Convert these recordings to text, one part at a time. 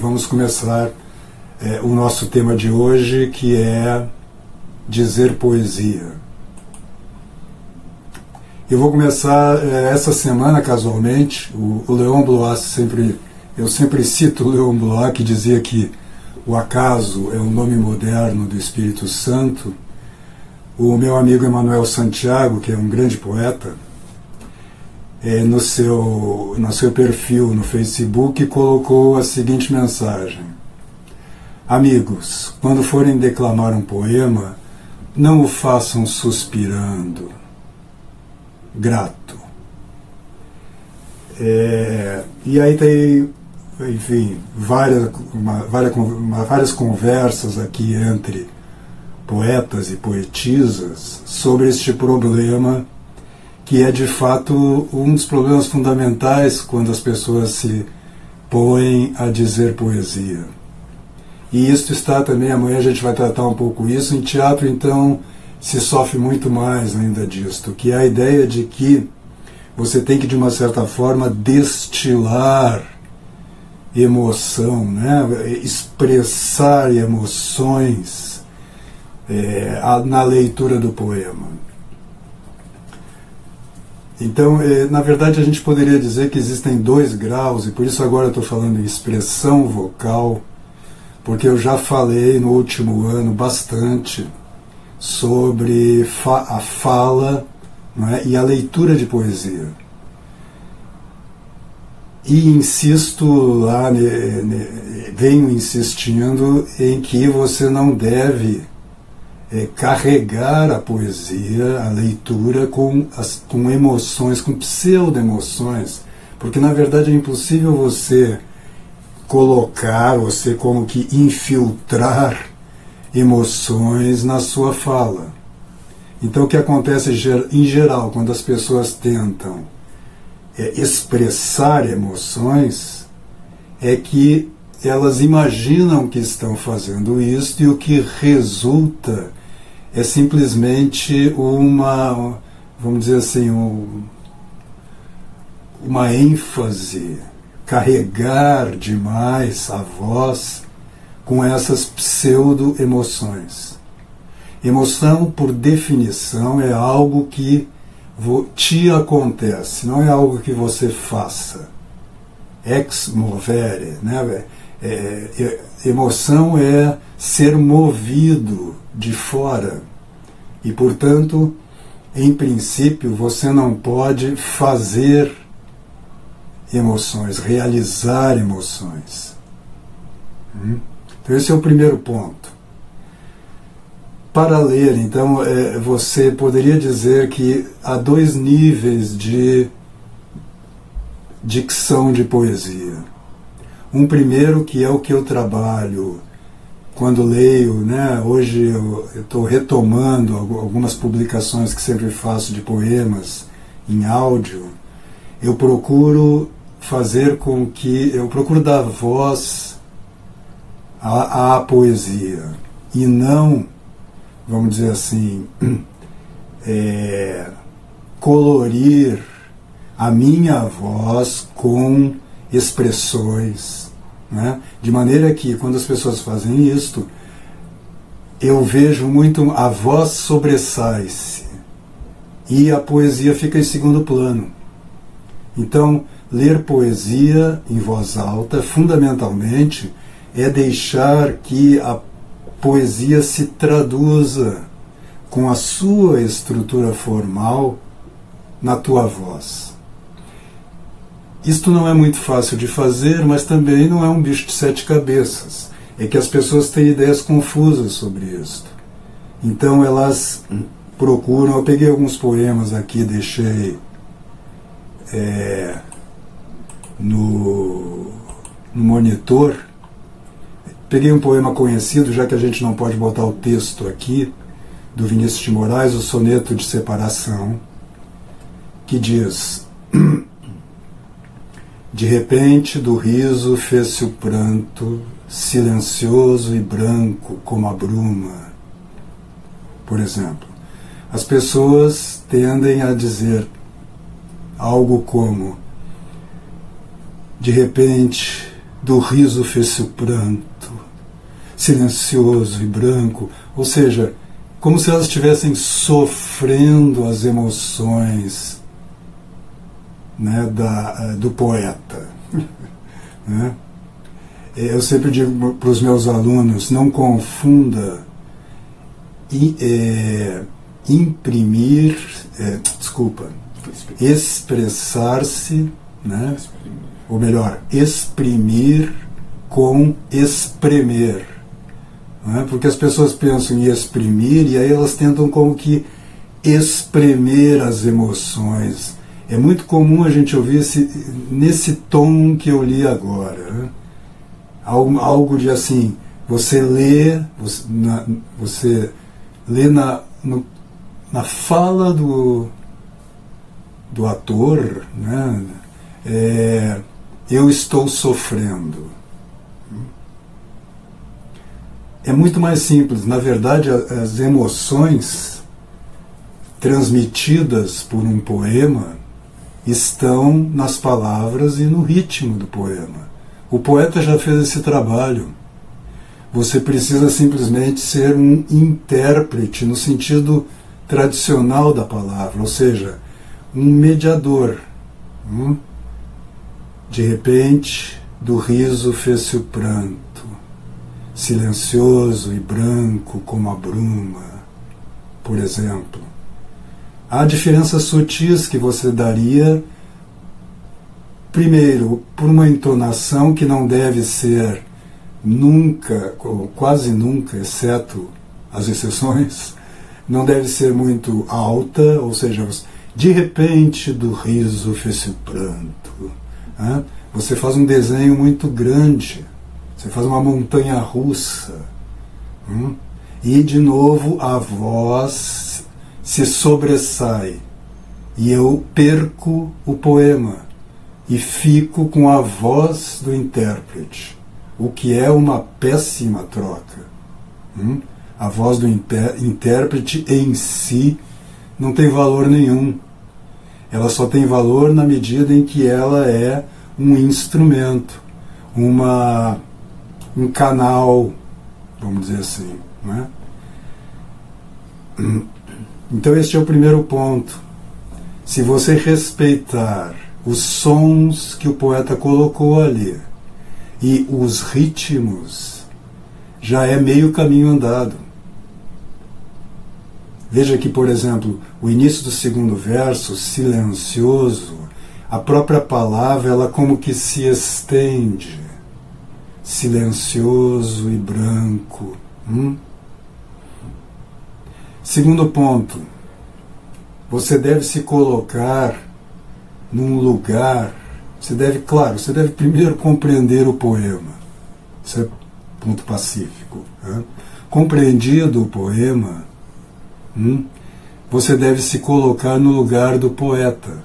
Vamos começar é, o nosso tema de hoje, que é dizer poesia. Eu vou começar é, essa semana, casualmente, o, o Leon Blois sempre, eu sempre cito o Leon Blois, que dizia que o acaso é um nome moderno do Espírito Santo. O meu amigo Emanuel Santiago, que é um grande poeta, é, no, seu, no seu perfil no Facebook colocou a seguinte mensagem: Amigos, quando forem declamar um poema, não o façam suspirando, grato. É, e aí tem, enfim, várias, uma, várias, uma, várias conversas aqui entre poetas e poetisas sobre este problema que é de fato um dos problemas fundamentais quando as pessoas se põem a dizer poesia. E isso está também, amanhã a gente vai tratar um pouco isso. Em teatro, então, se sofre muito mais ainda disto, que é a ideia de que você tem que, de uma certa forma, destilar emoção, né? expressar emoções é, na leitura do poema. Então, eh, na verdade, a gente poderia dizer que existem dois graus, e por isso agora eu estou falando em expressão vocal, porque eu já falei no último ano bastante sobre fa a fala é? e a leitura de poesia. E insisto lá, venho insistindo em que você não deve é, carregar a poesia, a leitura, com, as, com emoções, com pseudo-emoções, porque na verdade é impossível você colocar, você como que infiltrar emoções na sua fala. Então o que acontece em geral quando as pessoas tentam é, expressar emoções é que elas imaginam que estão fazendo isso e o que resulta é simplesmente uma, vamos dizer assim, um, uma ênfase, carregar demais a voz com essas pseudo-emoções. Emoção, por definição, é algo que te acontece, não é algo que você faça. Ex movere, né? É, emoção é ser movido de fora. E, portanto, em princípio, você não pode fazer emoções, realizar emoções. Hum? Então, esse é o primeiro ponto. Para ler, então, é, você poderia dizer que há dois níveis de dicção de poesia. Um primeiro que é o que eu trabalho quando leio, né? Hoje eu estou retomando algumas publicações que sempre faço de poemas em áudio. Eu procuro fazer com que eu procuro dar voz à, à poesia e não, vamos dizer assim, é, colorir a minha voz com expressões, né? de maneira que quando as pessoas fazem isto, eu vejo muito a voz sobressai-se e a poesia fica em segundo plano. Então, ler poesia em voz alta, fundamentalmente, é deixar que a poesia se traduza com a sua estrutura formal na tua voz. Isto não é muito fácil de fazer, mas também não é um bicho de sete cabeças. É que as pessoas têm ideias confusas sobre isto. Então elas procuram. Eu peguei alguns poemas aqui, deixei é, no, no monitor. Peguei um poema conhecido, já que a gente não pode botar o texto aqui, do Vinícius de Moraes, o Soneto de Separação, que diz. De repente, do riso fez-se o pranto, silencioso e branco como a bruma. Por exemplo, as pessoas tendem a dizer algo como: de repente do riso fez-se o pranto, silencioso e branco, ou seja, como se elas estivessem sofrendo as emoções né, da, eh, do poeta. né? Eu sempre digo para os meus alunos: não confunda e, é, imprimir, é, desculpa, expressar-se, né? ou melhor, exprimir com espremer. Né? Porque as pessoas pensam em exprimir e aí elas tentam como que espremer as emoções. É muito comum a gente ouvir esse, nesse tom que eu li agora. Né? Algo, algo de assim, você lê, você, na, você lê na, no, na fala do, do ator, né? É, eu estou sofrendo. É muito mais simples. Na verdade, as emoções transmitidas por um poema estão nas palavras e no ritmo do poema. O poeta já fez esse trabalho. Você precisa simplesmente ser um intérprete no sentido tradicional da palavra, ou seja, um mediador. Hum? De repente, do riso fez-se o pranto, silencioso e branco como a bruma, por exemplo. Há diferenças sutis que você daria, primeiro, por uma entonação que não deve ser nunca, ou quase nunca, exceto as exceções, não deve ser muito alta, ou seja, de repente do riso fez-se o pranto né? Você faz um desenho muito grande, você faz uma montanha russa. Hum? E de novo a voz se sobressai. E eu perco o poema e fico com a voz do intérprete, o que é uma péssima troca. Hum? A voz do intérprete em si não tem valor nenhum ela só tem valor na medida em que ela é um instrumento, uma, um canal, vamos dizer assim. Né? Então, este é o primeiro ponto. Se você respeitar os sons que o poeta colocou ali e os ritmos, já é meio caminho andado. Veja que, por exemplo, o início do segundo verso, silencioso, a própria palavra, ela como que se estende. Silencioso e branco. Hum? Segundo ponto, você deve se colocar num lugar. Você deve, claro, você deve primeiro compreender o poema. Isso é ponto pacífico. Né? Compreendido o poema, Hum? Você deve se colocar no lugar do poeta.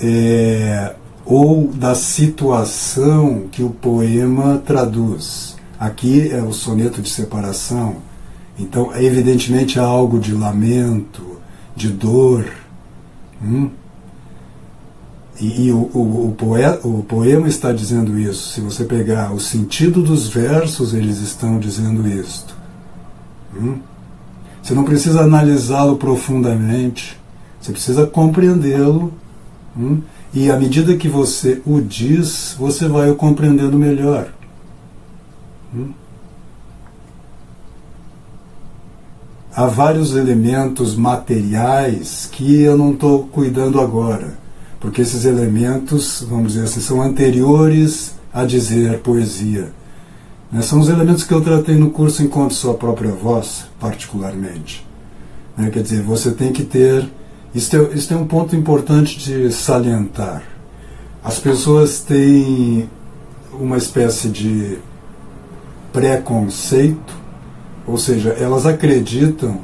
É, ou da situação que o poema traduz. Aqui é o soneto de separação, então evidentemente há algo de lamento, de dor. Hum? E, e o, o, o, poeta, o poema está dizendo isso. Se você pegar o sentido dos versos, eles estão dizendo isto. Hum? Você não precisa analisá-lo profundamente, você precisa compreendê-lo. Hum? E à medida que você o diz, você vai o compreendendo melhor. Hum? Há vários elementos materiais que eu não estou cuidando agora, porque esses elementos, vamos dizer assim, são anteriores a dizer poesia. Né? São os elementos que eu tratei no curso Encontre Sua Própria Voz, particularmente. Né? Quer dizer, você tem que ter. Isso é, isso é um ponto importante de salientar. As pessoas têm uma espécie de preconceito, ou seja, elas acreditam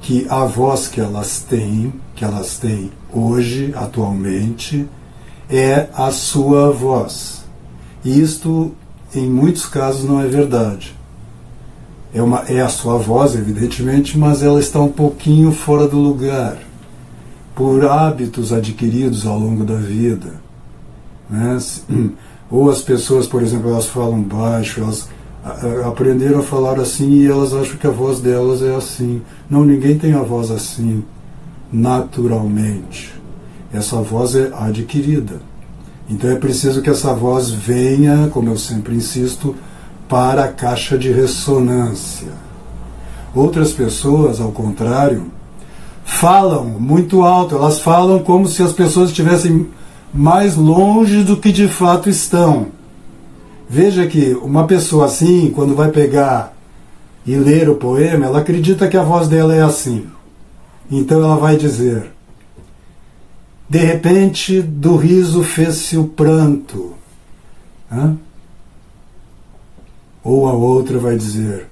que a voz que elas têm, que elas têm hoje, atualmente, é a sua voz. E isto em muitos casos não é verdade. É, uma, é a sua voz, evidentemente, mas ela está um pouquinho fora do lugar, por hábitos adquiridos ao longo da vida. Né? Ou as pessoas, por exemplo, elas falam baixo, elas aprenderam a falar assim e elas acham que a voz delas é assim. Não, ninguém tem a voz assim naturalmente. Essa voz é adquirida. Então é preciso que essa voz venha, como eu sempre insisto, para a caixa de ressonância. Outras pessoas, ao contrário, falam muito alto, elas falam como se as pessoas estivessem mais longe do que de fato estão. Veja que uma pessoa assim, quando vai pegar e ler o poema, ela acredita que a voz dela é assim. Então ela vai dizer: De repente do riso fez-se o pranto. Hã? Ou a outra vai dizer: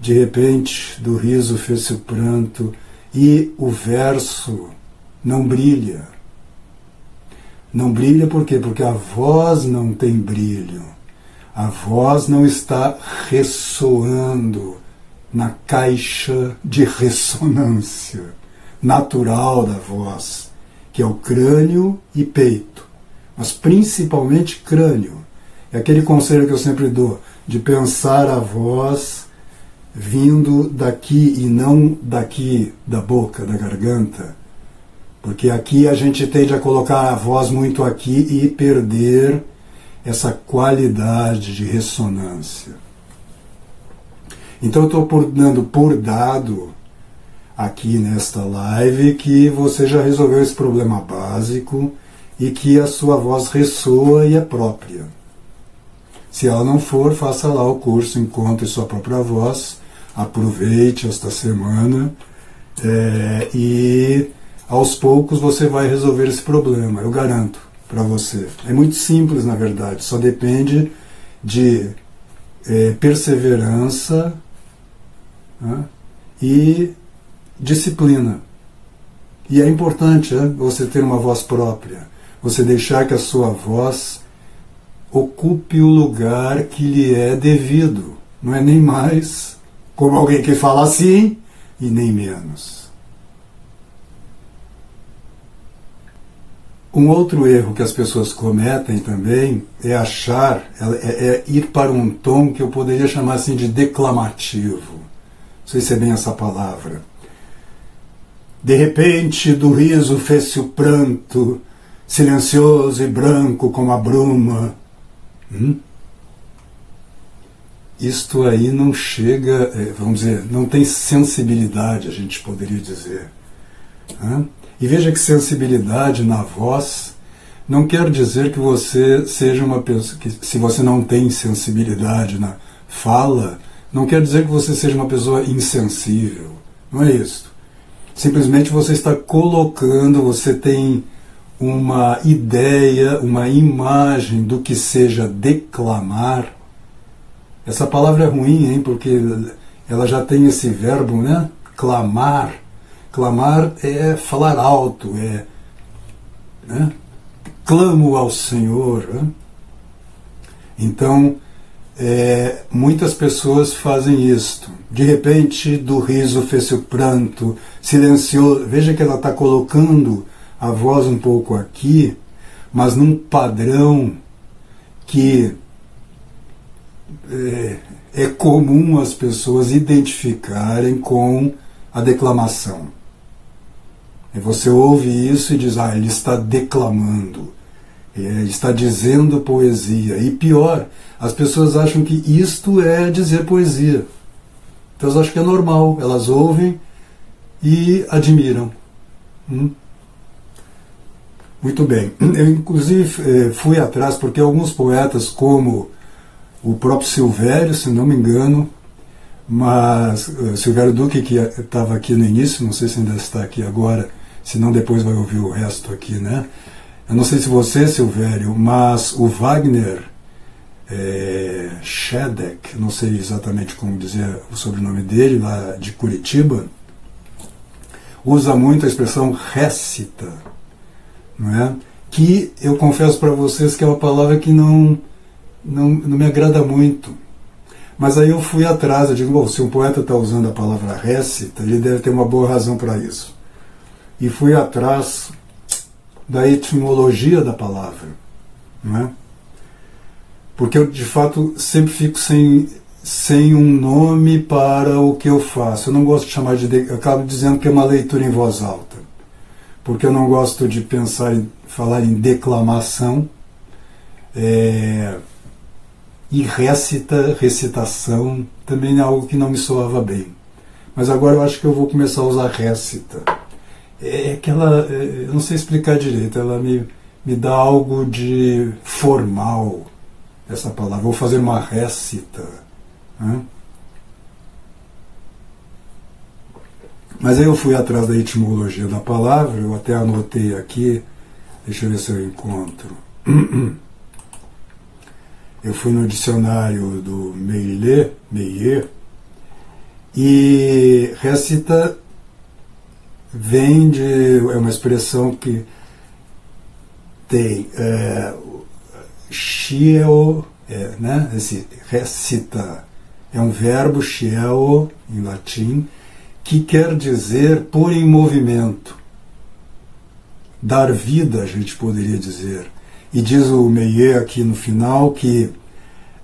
De repente do riso fez-se o pranto e o verso não brilha. Não brilha por quê? Porque a voz não tem brilho. A voz não está ressoando na caixa de ressonância natural da voz, que é o crânio e peito, mas principalmente crânio. É aquele conselho que eu sempre dou, de pensar a voz vindo daqui e não daqui da boca, da garganta. Porque aqui a gente tende a colocar a voz muito aqui e perder essa qualidade de ressonância. Então eu estou dando por dado aqui nesta live que você já resolveu esse problema básico e que a sua voz ressoa e é própria. Se ela não for, faça lá o curso Encontre Sua Própria Voz, aproveite esta semana é, e aos poucos você vai resolver esse problema, eu garanto para você. É muito simples, na verdade, só depende de é, perseverança né, e disciplina. E é importante né, você ter uma voz própria, você deixar que a sua voz ocupe o lugar que lhe é devido. Não é nem mais como alguém que fala assim e nem menos. Um outro erro que as pessoas cometem também é achar, é, é ir para um tom que eu poderia chamar assim de declamativo. Não sei se é bem essa palavra de repente do riso fez-se o pranto, silencioso e branco como a bruma. Hum? Isto aí não chega, é, vamos dizer, não tem sensibilidade, a gente poderia dizer. Hum? E veja que sensibilidade na voz não quer dizer que você seja uma pessoa, que se você não tem sensibilidade na fala, não quer dizer que você seja uma pessoa insensível. Não é isso. Simplesmente você está colocando, você tem uma ideia, uma imagem do que seja declamar. Essa palavra é ruim, hein? Porque ela já tem esse verbo, né? Clamar. Clamar é falar alto, é. Né? Clamo ao Senhor. Né? Então, é, muitas pessoas fazem isto. De repente, do riso fez-se o pranto, silenciou. Veja que ela está colocando a voz um pouco aqui, mas num padrão que é, é comum as pessoas identificarem com a declamação. E você ouve isso e diz, ah, ele está declamando, é, está dizendo poesia. E pior, as pessoas acham que isto é dizer poesia. Então elas acham que é normal, elas ouvem e admiram. Hum? Muito bem. Eu, inclusive, eh, fui atrás porque alguns poetas, como o próprio Silvério, se não me engano, mas uh, Silvério Duque, que estava aqui no início, não sei se ainda está aqui agora, se não depois vai ouvir o resto aqui, né? Eu não sei se você, Silvério, mas o Wagner é, Shedek, não sei exatamente como dizer o sobrenome dele, lá de Curitiba, usa muito a expressão récita, não é? que eu confesso para vocês que é uma palavra que não, não, não me agrada muito. Mas aí eu fui atrás, eu digo, bom, se um poeta está usando a palavra récita, ele deve ter uma boa razão para isso. E fui atrás da etimologia da palavra. Não é? Porque eu, de fato, sempre fico sem, sem um nome para o que eu faço. Eu não gosto de chamar de. Eu acabo dizendo que é uma leitura em voz alta. Porque eu não gosto de pensar em falar em declamação. É, e recita, recitação, também é algo que não me soava bem. Mas agora eu acho que eu vou começar a usar récita. É aquela. É, eu não sei explicar direito, ela me, me dá algo de formal, essa palavra. Vou fazer uma récita. Né? Mas aí eu fui atrás da etimologia da palavra, eu até anotei aqui, deixa eu ver se eu encontro. Eu fui no dicionário do Meillet, Meillet e recita vem de. é uma expressão que tem é, é, né? Esse recita é um verbo scieo em latim que quer dizer pôr em movimento, dar vida, a gente poderia dizer. E diz o Meyer aqui no final que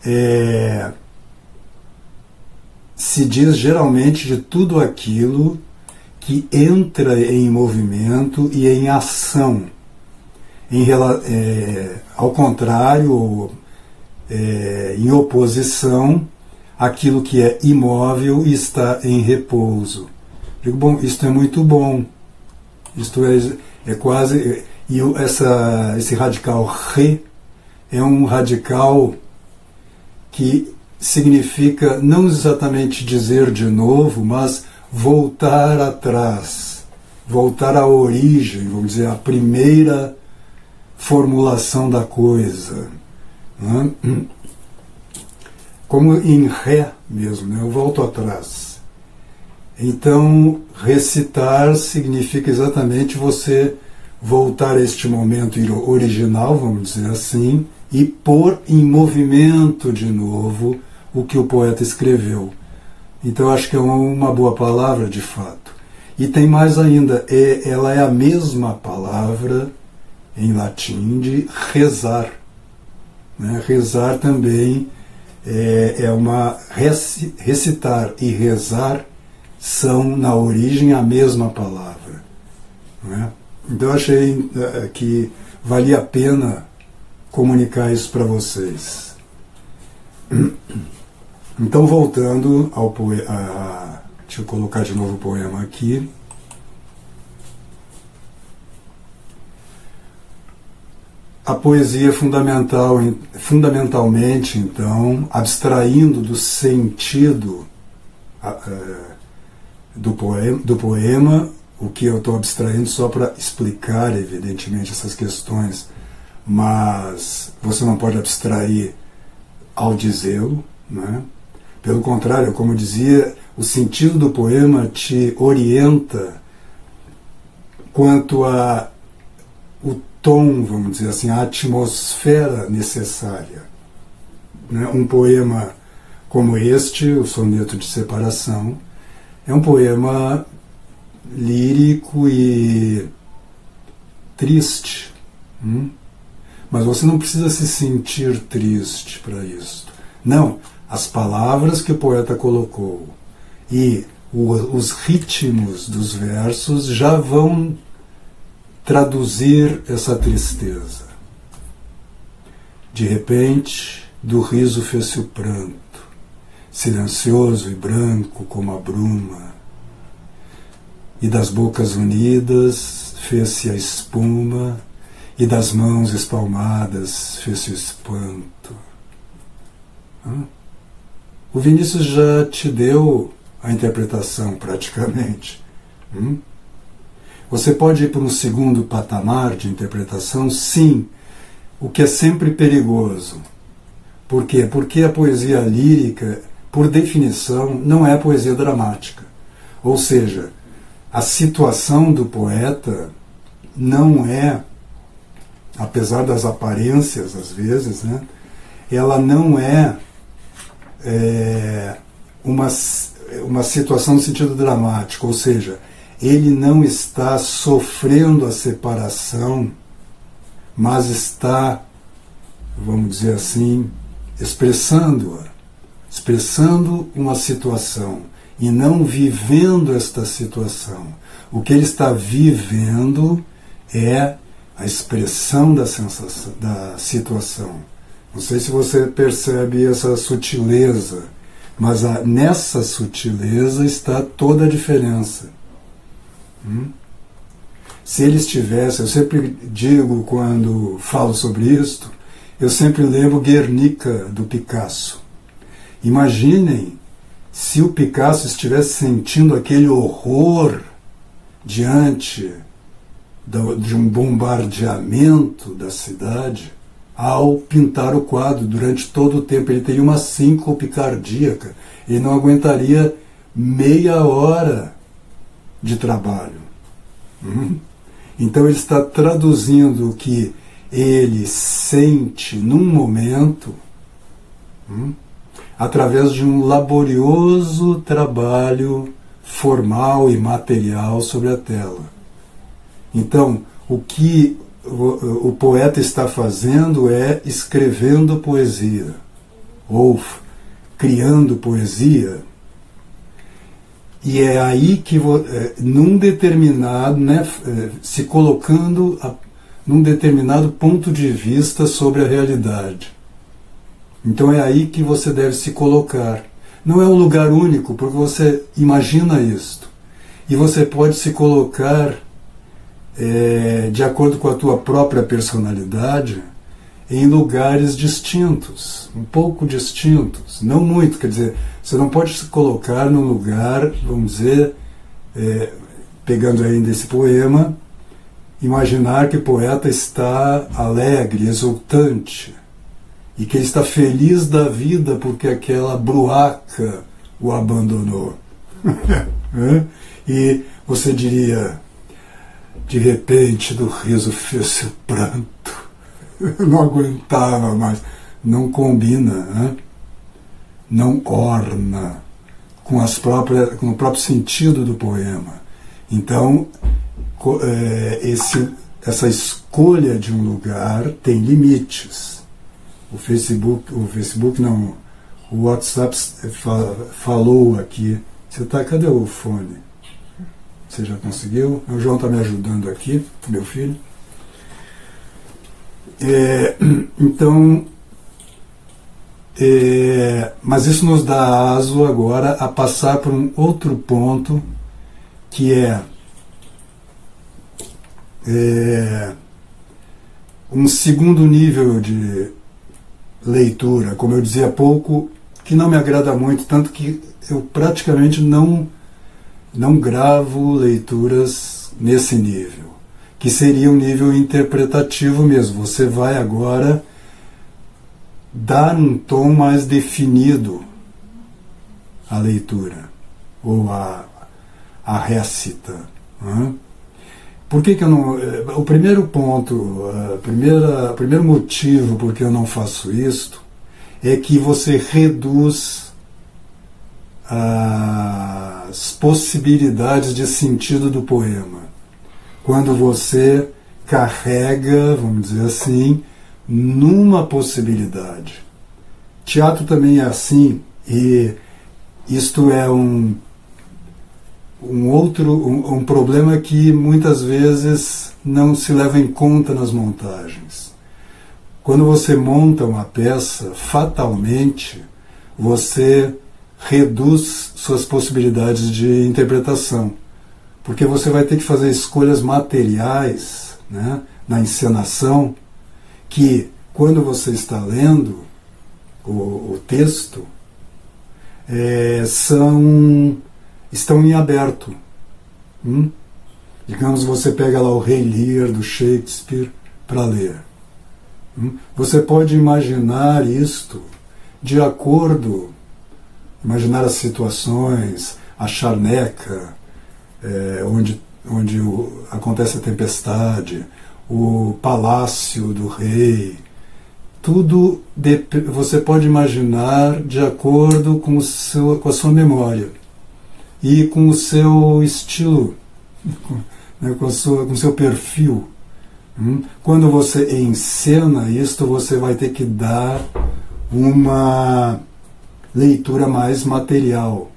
é, se diz geralmente de tudo aquilo que entra em movimento e em ação. Em, é, ao contrário, é, em oposição àquilo que é imóvel está em repouso. Digo, bom, isto é muito bom. Isto é, é quase. E essa, esse radical re é um radical que significa não exatamente dizer de novo, mas voltar atrás, voltar à origem, vamos dizer, a primeira formulação da coisa. Né? Como em Ré mesmo, né? eu volto atrás. Então, recitar significa exatamente você voltar a este momento original, vamos dizer assim, e pôr em movimento de novo o que o poeta escreveu. Então acho que é uma boa palavra de fato. E tem mais ainda, é, ela é a mesma palavra em latim de rezar. Né? Rezar também é, é uma recitar e rezar são na origem a mesma palavra. Né? Então achei é, que valia a pena comunicar isso para vocês. Então, voltando ao poema. Deixa eu colocar de novo o poema aqui. A poesia é fundamental, fundamentalmente, então, abstraindo do sentido é, do poema, do poema o que eu estou abstraindo só para explicar, evidentemente, essas questões, mas você não pode abstrair ao dizê-lo, né? Pelo contrário, como dizia, o sentido do poema te orienta quanto a o tom, vamos dizer assim, a atmosfera necessária. Né? Um poema como este, o Soneto de Separação, é um poema lírico e triste. Hum? Mas você não precisa se sentir triste para isso. Não, as palavras que o poeta colocou e o, os ritmos dos versos já vão traduzir essa tristeza. De repente, do riso fez-se o pranto, silencioso e branco como a bruma, e das bocas unidas fez-se a espuma, e das mãos espalmadas fez-se o espanto. O Vinícius já te deu a interpretação praticamente. Hum? Você pode ir para um segundo patamar de interpretação? Sim, o que é sempre perigoso. Por quê? Porque a poesia lírica, por definição, não é poesia dramática. Ou seja, a situação do poeta não é, apesar das aparências às vezes, né, ela não é é, uma, uma situação no sentido dramático, ou seja, ele não está sofrendo a separação, mas está vamos dizer assim, expressando-a, expressando uma situação e não vivendo esta situação. O que ele está vivendo é a expressão da sensação, da situação. Não sei se você percebe essa sutileza, mas a, nessa sutileza está toda a diferença. Hum? Se ele estivesse, eu sempre digo quando falo sobre isto, eu sempre lembro Guernica do Picasso. Imaginem se o Picasso estivesse sentindo aquele horror diante de um bombardeamento da cidade ao pintar o quadro durante todo o tempo. Ele teria uma síncope cardíaca. Ele não aguentaria meia hora de trabalho. Hum? Então ele está traduzindo o que ele sente num momento hum, através de um laborioso trabalho formal e material sobre a tela. Então, o que o, o poeta está fazendo é escrevendo poesia, ou criando poesia. E é aí que, é, num determinado, né, é, se colocando a, num determinado ponto de vista sobre a realidade. Então é aí que você deve se colocar. Não é um lugar único, porque você imagina isto. E você pode se colocar é, de acordo com a tua própria personalidade em lugares distintos, um pouco distintos, não muito, quer dizer, você não pode se colocar num lugar, vamos dizer, é, pegando ainda esse poema, imaginar que o poeta está alegre, exultante, e que ele está feliz da vida porque aquela bruaca o abandonou. e você diria, de repente do riso fez-se o pranto. Eu não aguentava mais. Não combina, né? não orna com, as próprias, com o próprio sentido do poema. Então, é, esse, essa escolha de um lugar tem limites o Facebook, o Facebook não, o WhatsApp falou aqui. Você tá, cadê o fone? Você já conseguiu? O João está me ajudando aqui, meu filho. É, então, é, mas isso nos dá aso agora a passar por um outro ponto que é, é um segundo nível de leitura, como eu dizia há pouco, que não me agrada muito, tanto que eu praticamente não, não gravo leituras nesse nível, que seria um nível interpretativo mesmo. Você vai agora dar um tom mais definido à leitura, ou à, à récita. Né? Por que, que eu não. Eh, o primeiro ponto, a primeira, o primeiro motivo por que eu não faço isto é que você reduz as possibilidades de sentido do poema. Quando você carrega, vamos dizer assim, numa possibilidade. Teatro também é assim, e isto é um um outro um, um, problema que muitas vezes não se leva em conta nas montagens. Quando você monta uma peça, fatalmente você reduz suas possibilidades de interpretação, porque você vai ter que fazer escolhas materiais né, na encenação que, quando você está lendo o, o texto, é, são estão em aberto. Hum? Digamos, você pega lá o Rei Lear do Shakespeare para ler. Hum? Você pode imaginar isto de acordo, imaginar as situações, a charneca, é, onde, onde o, acontece a tempestade, o palácio do rei, tudo de, você pode imaginar de acordo com, o seu, com a sua memória e com o seu estilo, né, com, sua, com o seu perfil. Hum? Quando você encena isto, você vai ter que dar uma leitura mais material.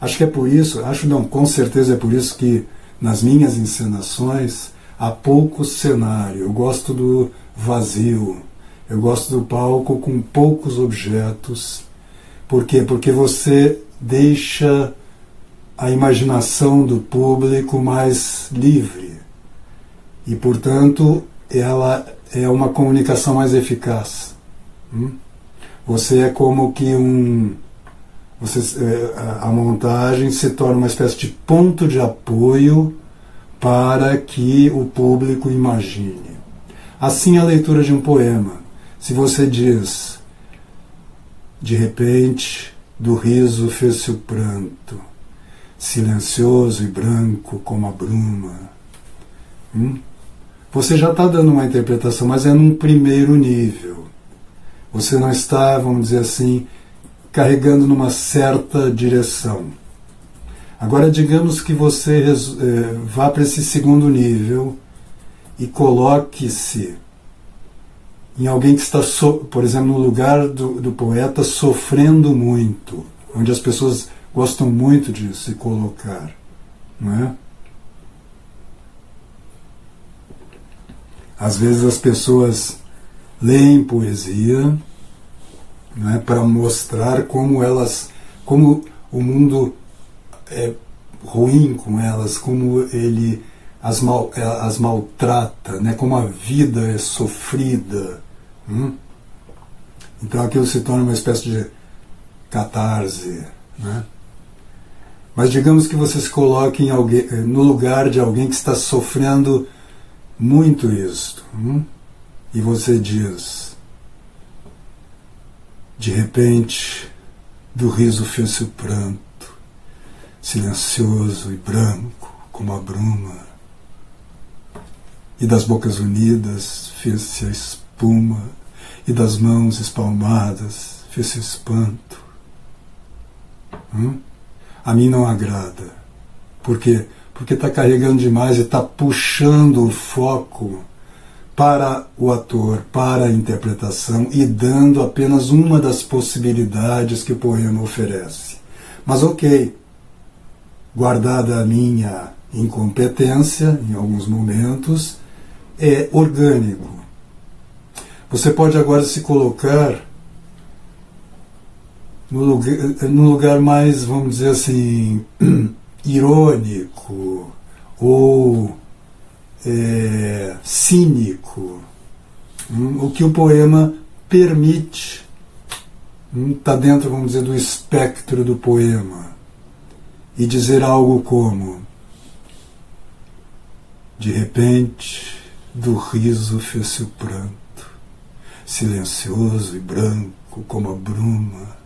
Acho que é por isso, acho não, com certeza é por isso que nas minhas encenações há pouco cenário. Eu gosto do vazio. Eu gosto do palco com poucos objetos. Por quê? Porque você deixa a imaginação do público mais livre. E, portanto, ela é uma comunicação mais eficaz. Hum? Você é como que um. Você, é, a montagem se torna uma espécie de ponto de apoio para que o público imagine. Assim, a leitura de um poema. Se você diz, de repente, do riso fez-se o pranto, silencioso e branco como a bruma. Hum? Você já está dando uma interpretação, mas é num primeiro nível. Você não está, vamos dizer assim, carregando numa certa direção. Agora, digamos que você é, vá para esse segundo nível e coloque-se em alguém que está, so, por exemplo, no lugar do, do poeta sofrendo muito, onde as pessoas gostam muito de se colocar, não é? Às vezes as pessoas leem poesia é, para mostrar como elas, como o mundo é ruim com elas, como ele as, mal, as maltrata, né, como a vida é sofrida. Hum? Então aquilo se torna uma espécie de catarse. Né? Mas digamos que você se coloque alguém, no lugar de alguém que está sofrendo muito isto. Hum? E você diz, de repente, do riso fez-se o pranto, silencioso e branco como a bruma, e das bocas unidas fez-se a espuma, e das mãos espalmadas fez-se espanto. Hum? A mim não agrada. Por quê? Porque está carregando demais e está puxando o foco para o ator, para a interpretação e dando apenas uma das possibilidades que o poema oferece. Mas ok, guardada a minha incompetência em alguns momentos, é orgânico. Você pode agora se colocar no lugar, no lugar mais, vamos dizer assim, irônico ou é, cínico, hum, o que o poema permite, está hum, dentro, vamos dizer, do espectro do poema, e dizer algo como: de repente, do riso fez-se o pranto, silencioso e branco como a bruma,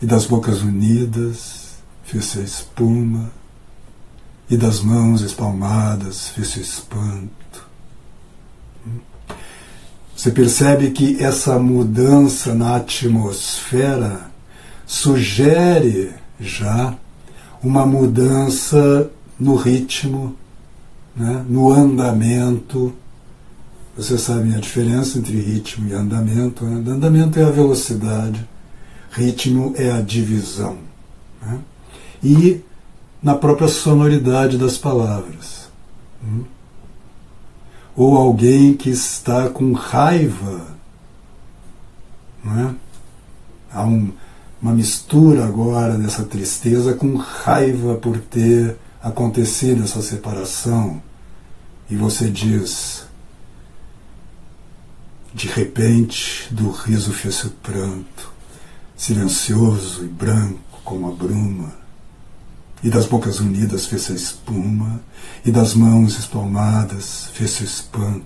e das bocas unidas fez-se a espuma e das mãos espalmadas fez-se espanto. Você percebe que essa mudança na atmosfera sugere já uma mudança no ritmo, né, no andamento. Você sabe a diferença entre ritmo e andamento. Né? Andamento é a velocidade, ritmo é a divisão. Né? E na própria sonoridade das palavras. Hum? Ou alguém que está com raiva. Não é? Há um, uma mistura agora dessa tristeza com raiva por ter acontecido essa separação. E você diz, de repente, do riso fez-se o pranto, silencioso e branco como a bruma e das bocas unidas fez-se espuma, e das mãos espalmadas fez-se espanto.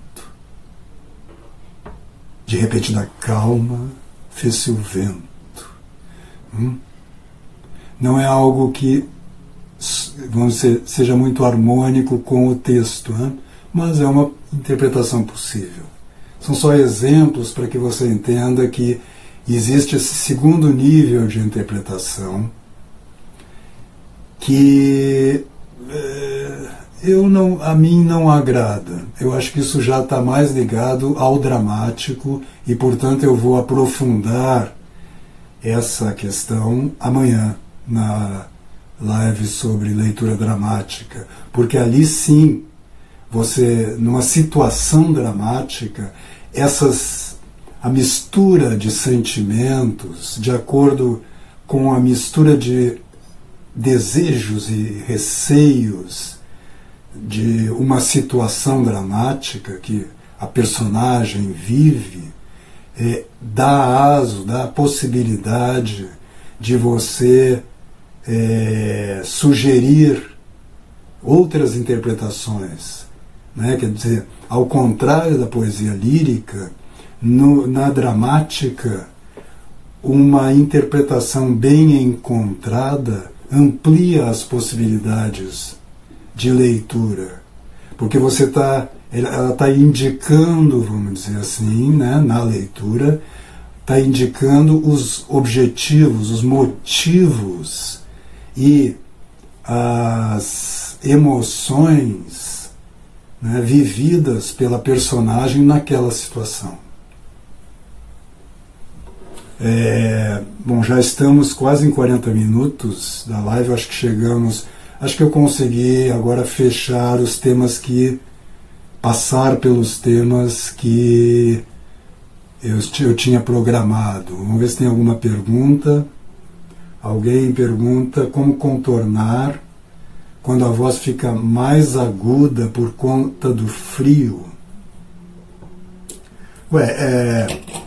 De repente, na calma, fez-se o vento. Hum? Não é algo que vamos dizer, seja muito harmônico com o texto, hein? mas é uma interpretação possível. São só exemplos para que você entenda que existe esse segundo nível de interpretação que é, eu não, a mim não agrada. Eu acho que isso já está mais ligado ao dramático e, portanto, eu vou aprofundar essa questão amanhã na live sobre leitura dramática, porque ali sim você numa situação dramática essas a mistura de sentimentos de acordo com a mistura de desejos e receios de uma situação dramática que a personagem vive é, dá aso, dá a possibilidade de você é, sugerir outras interpretações. Né? Quer dizer, ao contrário da poesia lírica, no, na dramática, uma interpretação bem encontrada amplia as possibilidades de leitura, porque você está, ela está indicando, vamos dizer assim, né, na leitura, está indicando os objetivos, os motivos e as emoções né, vividas pela personagem naquela situação. É, bom, já estamos quase em 40 minutos da live, acho que chegamos. Acho que eu consegui agora fechar os temas que. passar pelos temas que eu, eu tinha programado. Vamos ver se tem alguma pergunta. Alguém pergunta como contornar quando a voz fica mais aguda por conta do frio. Ué, é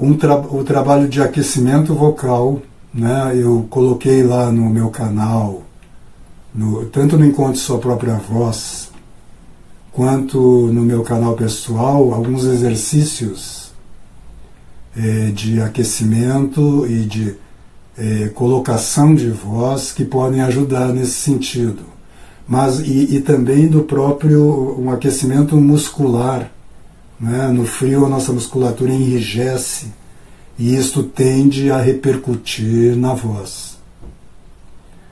um tra o trabalho de aquecimento vocal, né? Eu coloquei lá no meu canal, no, tanto no Encontre Sua Própria Voz, quanto no meu canal pessoal, alguns exercícios é, de aquecimento e de é, colocação de voz que podem ajudar nesse sentido. Mas, e, e também do próprio um aquecimento muscular né? No frio, a nossa musculatura enrijece e isto tende a repercutir na voz.